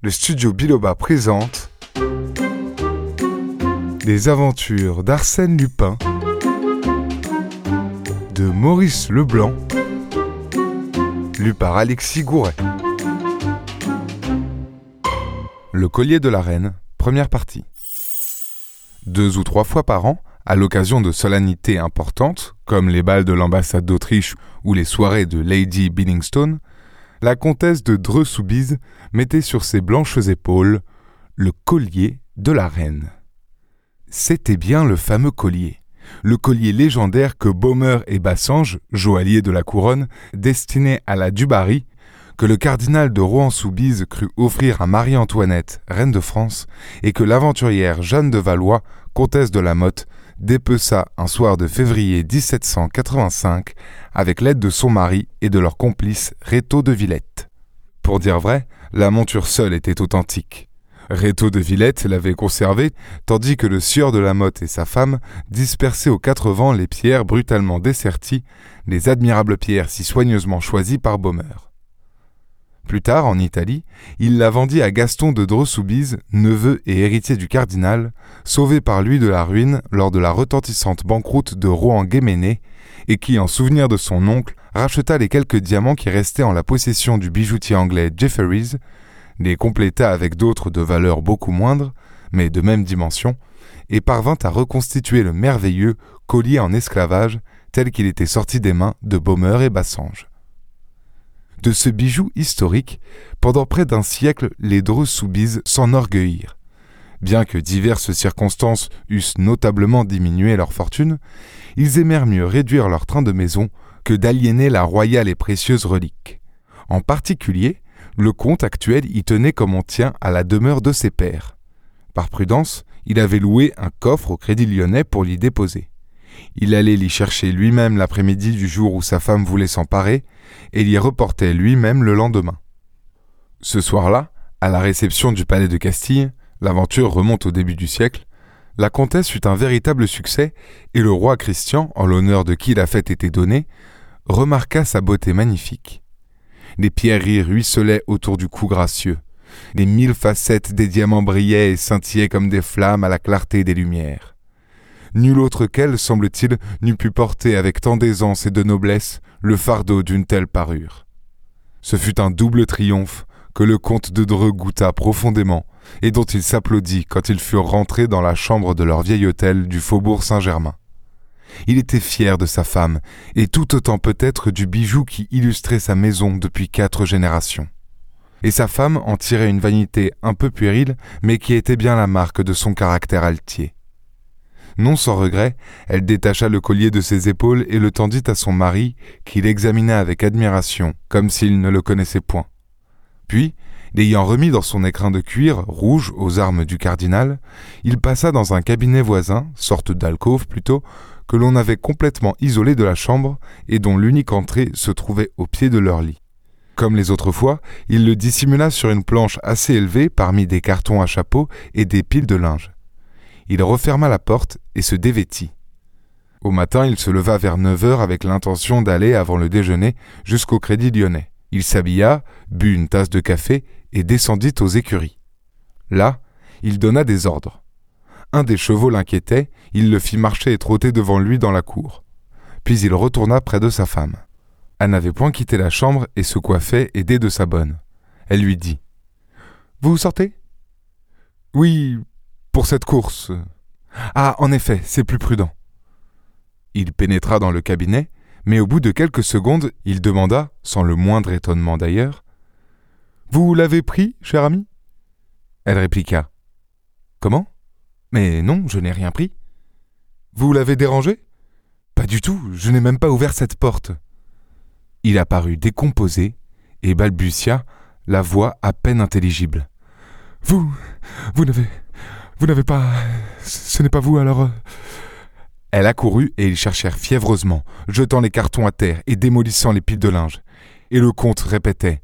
le studio Biloba présente Les aventures d'Arsène Lupin de Maurice Leblanc, lu par Alexis Gouret. Le collier de la reine, première partie. Deux ou trois fois par an, à l'occasion de solennités importantes, comme les bals de l'ambassade d'Autriche ou les soirées de Lady Billingstone, la comtesse de Dreux-Soubise mettait sur ses blanches épaules le collier de la reine. C'était bien le fameux collier, le collier légendaire que Baumer et Bassange, joailliers de la couronne, destinaient à la Dubarry, que le cardinal de Rohan-Soubise crut offrir à Marie-Antoinette, reine de France, et que l'aventurière Jeanne de Valois, comtesse de la Motte, dépeça un soir de février 1785 avec l'aide de son mari et de leur complice Réto de Villette. Pour dire vrai, la monture seule était authentique. Réto de Villette l'avait conservée, tandis que le sieur de la Motte et sa femme dispersaient aux quatre vents les pierres brutalement desserties, les admirables pierres si soigneusement choisies par Baumer. Plus tard, en Italie, il la vendit à Gaston de Dreux-Soubise, neveu et héritier du cardinal, sauvé par lui de la ruine lors de la retentissante banqueroute de Rouen-Guéméné, et qui, en souvenir de son oncle, racheta les quelques diamants qui restaient en la possession du bijoutier anglais Jefferies, les compléta avec d'autres de valeur beaucoup moindre, mais de même dimension, et parvint à reconstituer le merveilleux collier en esclavage tel qu'il était sorti des mains de Baumer et Bassange. De ce bijou historique, pendant près d'un siècle, les Dreux-Soubise s'enorgueillirent. Bien que diverses circonstances eussent notablement diminué leur fortune, ils aimèrent mieux réduire leur train de maison que d'aliéner la royale et précieuse relique. En particulier, le comte actuel y tenait comme on tient à la demeure de ses pères. Par prudence, il avait loué un coffre au Crédit lyonnais pour l'y déposer. Il allait l'y chercher lui-même l'après-midi du jour où sa femme voulait s'emparer, et l'y reportait lui-même le lendemain. Ce soir-là, à la réception du palais de Castille, l'aventure remonte au début du siècle, la comtesse eut un véritable succès, et le roi Christian, en l'honneur de qui la fête était donnée, remarqua sa beauté magnifique. Les pierreries ruisselaient autour du cou gracieux, les mille facettes des diamants brillaient et scintillaient comme des flammes à la clarté des lumières. Nul autre qu'elle, semble-t-il, n'eût pu porter avec tant d'aisance et de noblesse le fardeau d'une telle parure. Ce fut un double triomphe que le comte de Dreux goûta profondément, et dont il s'applaudit quand ils furent rentrés dans la chambre de leur vieil hôtel du faubourg Saint-Germain. Il était fier de sa femme, et tout autant peut-être du bijou qui illustrait sa maison depuis quatre générations. Et sa femme en tirait une vanité un peu puérile, mais qui était bien la marque de son caractère altier. Non sans regret, elle détacha le collier de ses épaules et le tendit à son mari, qui l'examina avec admiration, comme s'il ne le connaissait point. Puis, l'ayant remis dans son écrin de cuir, rouge aux armes du cardinal, il passa dans un cabinet voisin, sorte d'alcôve plutôt, que l'on avait complètement isolé de la chambre et dont l'unique entrée se trouvait au pied de leur lit. Comme les autres fois, il le dissimula sur une planche assez élevée parmi des cartons à chapeau et des piles de linge il referma la porte et se dévêtit. Au matin, il se leva vers neuf heures avec l'intention d'aller, avant le déjeuner, jusqu'au Crédit lyonnais. Il s'habilla, but une tasse de café et descendit aux écuries. Là, il donna des ordres. Un des chevaux l'inquiétait, il le fit marcher et trotter devant lui dans la cour. Puis il retourna près de sa femme. Elle n'avait point quitté la chambre et se coiffait, aidée de sa bonne. Elle lui dit Vous sortez? Oui, cette course. Ah, en effet, c'est plus prudent. Il pénétra dans le cabinet, mais au bout de quelques secondes, il demanda, sans le moindre étonnement d'ailleurs Vous l'avez pris, cher ami? Elle répliqua Comment? Mais non, je n'ai rien pris. Vous l'avez dérangé? Pas du tout, je n'ai même pas ouvert cette porte. Il apparut décomposé et balbutia, la voix à peine intelligible. Vous. Vous n'avez. Vous n'avez pas. Ce n'est pas vous alors. Euh Elle accourut et ils cherchèrent fiévreusement, jetant les cartons à terre et démolissant les piles de linge. Et le comte répétait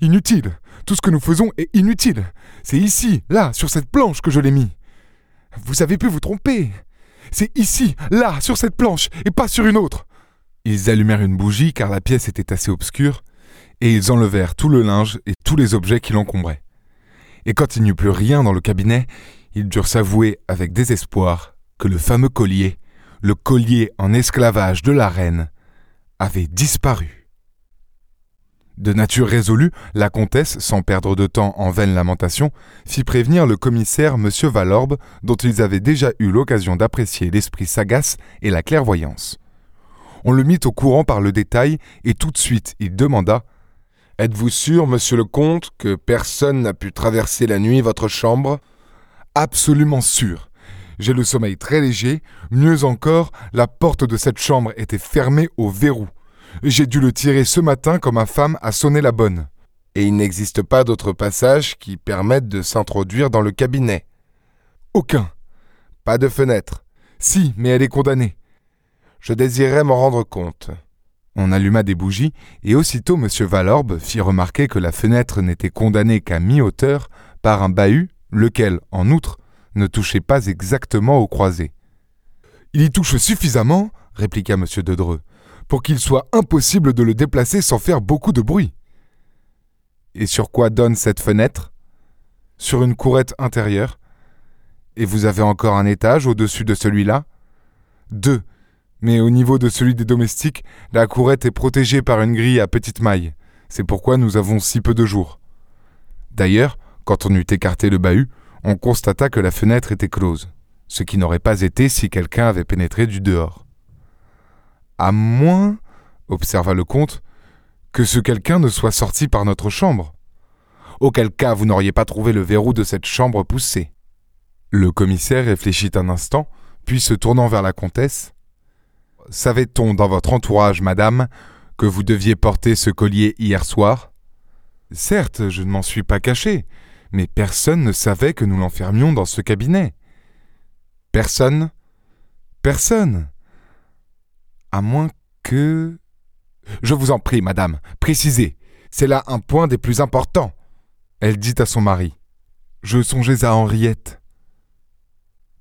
Inutile Tout ce que nous faisons est inutile C'est ici, là, sur cette planche que je l'ai mis Vous avez pu vous tromper C'est ici, là, sur cette planche, et pas sur une autre Ils allumèrent une bougie car la pièce était assez obscure, et ils enlevèrent tout le linge et tous les objets qui l'encombraient. Et quand il n'y eut plus rien dans le cabinet, ils durent s'avouer avec désespoir que le fameux collier, le collier en esclavage de la reine, avait disparu. De nature résolue, la comtesse, sans perdre de temps en vaines lamentations, fit prévenir le commissaire M. Valorbe, dont ils avaient déjà eu l'occasion d'apprécier l'esprit sagace et la clairvoyance. On le mit au courant par le détail, et tout de suite il demanda Êtes-vous sûr, monsieur le comte, que personne n'a pu traverser la nuit votre chambre? Absolument sûr. J'ai le sommeil très léger, mieux encore, la porte de cette chambre était fermée au verrou. J'ai dû le tirer ce matin quand ma femme a sonné la bonne. Et il n'existe pas d'autres passages qui permettent de s'introduire dans le cabinet. Aucun. Pas de fenêtre. Si, mais elle est condamnée. Je désirais m'en rendre compte. On alluma des bougies, et aussitôt M. Valorbe fit remarquer que la fenêtre n'était condamnée qu'à mi-hauteur par un bahut, lequel, en outre, ne touchait pas exactement aux croisées. Il y touche suffisamment, répliqua M. de Dreux, pour qu'il soit impossible de le déplacer sans faire beaucoup de bruit. Et sur quoi donne cette fenêtre? Sur une courette intérieure. Et vous avez encore un étage au-dessus de celui-là? Deux. Mais au niveau de celui des domestiques, la courette est protégée par une grille à petite maille. C'est pourquoi nous avons si peu de jours. D'ailleurs, quand on eut écarté le bahut, on constata que la fenêtre était close, ce qui n'aurait pas été si quelqu'un avait pénétré du dehors. À moins, observa le comte, que ce quelqu'un ne soit sorti par notre chambre. Auquel cas vous n'auriez pas trouvé le verrou de cette chambre poussé. Le commissaire réfléchit un instant, puis se tournant vers la comtesse. Savait-on dans votre entourage, madame, que vous deviez porter ce collier hier soir? Certes, je ne m'en suis pas caché, mais personne ne savait que nous l'enfermions dans ce cabinet. Personne Personne À moins que... Je vous en prie, madame, précisez. C'est là un point des plus importants. Elle dit à son mari. Je songeais à Henriette.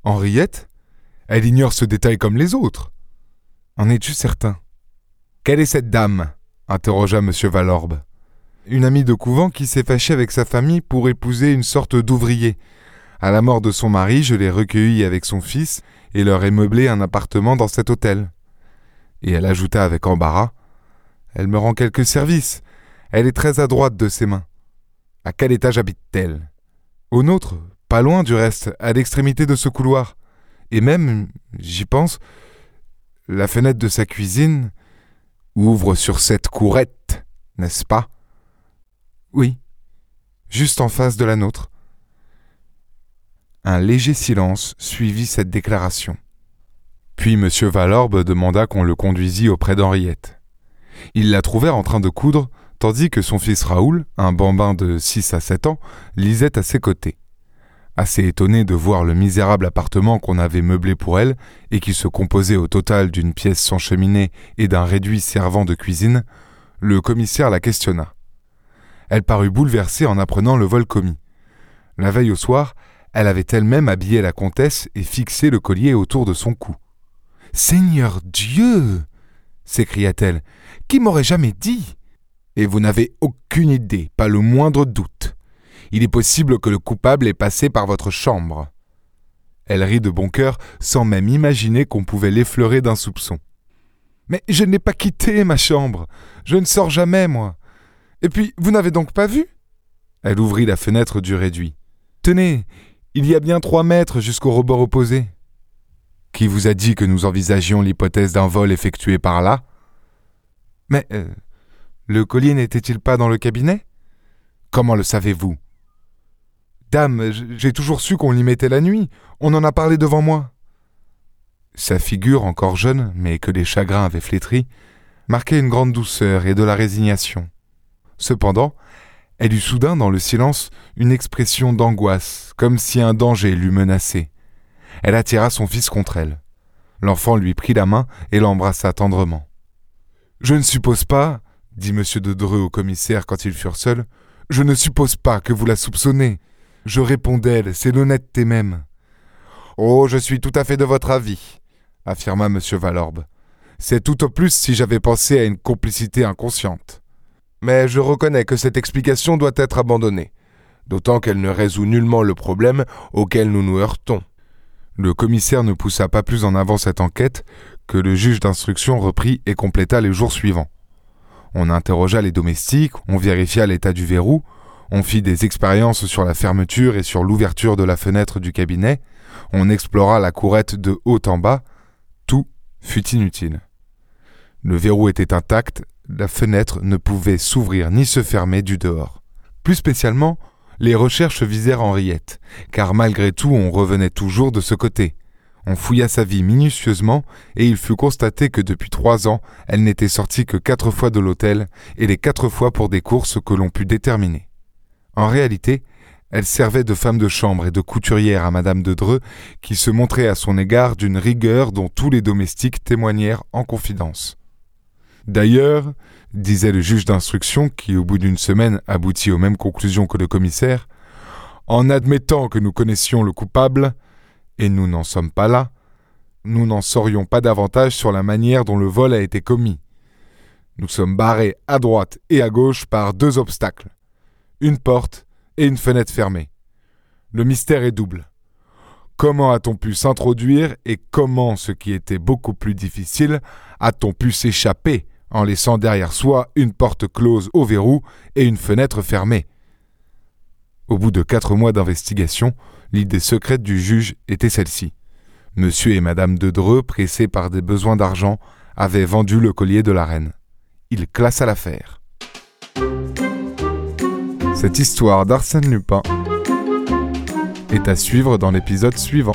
Henriette? Elle ignore ce détail comme les autres. En es-tu certain? Quelle est cette dame? interrogea M. Valorbe une amie de couvent qui s'est fâchée avec sa famille pour épouser une sorte d'ouvrier. À la mort de son mari, je l'ai recueillie avec son fils et leur ai meublé un appartement dans cet hôtel. Et elle ajouta avec embarras Elle me rend quelques services. Elle est très adroite de ses mains. À quel étage habite-t-elle? Au nôtre, pas loin du reste, à l'extrémité de ce couloir. Et même, j'y pense, la fenêtre de sa cuisine ouvre sur cette courette, n'est-ce pas? Oui, juste en face de la nôtre. Un léger silence suivit cette déclaration. Puis M. Valorbe demanda qu'on le conduisît auprès d'Henriette. Ils la trouvèrent en train de coudre, tandis que son fils Raoul, un bambin de six à sept ans, lisait à ses côtés. Assez étonné de voir le misérable appartement qu'on avait meublé pour elle, et qui se composait au total d'une pièce sans cheminée et d'un réduit servant de cuisine, le commissaire la questionna. Elle parut bouleversée en apprenant le vol commis. La veille au soir, elle avait elle-même habillé la comtesse et fixé le collier autour de son cou. Seigneur Dieu s'écria-t-elle. Qui m'aurait jamais dit? Et vous n'avez aucune idée, pas le moindre doute. Il est possible que le coupable ait passé par votre chambre. Elle rit de bon cœur, sans même imaginer qu'on pouvait l'effleurer d'un soupçon. Mais je n'ai pas quitté ma chambre. Je ne sors jamais, moi. Et puis, vous n'avez donc pas vu? Elle ouvrit la fenêtre du réduit. Tenez, il y a bien trois mètres jusqu'au rebord opposé. Qui vous a dit que nous envisagions l'hypothèse d'un vol effectué par là? Mais euh, le collier n'était-il pas dans le cabinet? Comment le savez-vous? Dame, j'ai toujours su qu'on l'y mettait la nuit. On en a parlé devant moi. Sa figure, encore jeune, mais que les chagrins avaient flétrie, marquait une grande douceur et de la résignation. Cependant, elle eut soudain dans le silence une expression d'angoisse, comme si un danger l'eût menacée. Elle attira son fils contre elle. L'enfant lui prit la main et l'embrassa tendrement. Je ne suppose pas, dit M. de Dreux au commissaire quand ils furent seuls, je ne suppose pas que vous la soupçonnez. Je réponds d'elle, c'est l'honnêteté même. Oh, je suis tout à fait de votre avis, affirma M. Valorbe. C'est tout au plus si j'avais pensé à une complicité inconsciente. Mais je reconnais que cette explication doit être abandonnée. d'autant qu'elle ne résout nullement le problème auquel nous nous heurtons. Le commissaire ne poussa pas plus en avant cette enquête que le juge d'instruction reprit et compléta les jours suivants. On interrogea les domestiques, on vérifia l'état du verrou, on fit des expériences sur la fermeture et sur l'ouverture de la fenêtre du cabinet, on explora la courette de haut en bas, tout fut inutile. Le verrou était intact, la fenêtre ne pouvait s'ouvrir ni se fermer du dehors. Plus spécialement, les recherches visèrent Henriette, car malgré tout on revenait toujours de ce côté. On fouilla sa vie minutieusement, et il fut constaté que depuis trois ans, elle n'était sortie que quatre fois de l'hôtel, et les quatre fois pour des courses que l'on put déterminer. En réalité, elle servait de femme de chambre et de couturière à madame de Dreux, qui se montrait à son égard d'une rigueur dont tous les domestiques témoignèrent en confidence. D'ailleurs, disait le juge d'instruction, qui au bout d'une semaine aboutit aux mêmes conclusions que le commissaire, en admettant que nous connaissions le coupable, et nous n'en sommes pas là, nous n'en saurions pas davantage sur la manière dont le vol a été commis. Nous sommes barrés à droite et à gauche par deux obstacles, une porte et une fenêtre fermée. Le mystère est double. Comment a-t-on pu s'introduire et comment, ce qui était beaucoup plus difficile, a-t-on pu s'échapper en laissant derrière soi une porte close au verrou et une fenêtre fermée. Au bout de quatre mois d'investigation, l'idée secrète du juge était celle-ci. Monsieur et Madame de Dreux, pressés par des besoins d'argent, avaient vendu le collier de la reine. Il classa l'affaire. Cette histoire d'Arsène Lupin est à suivre dans l'épisode suivant.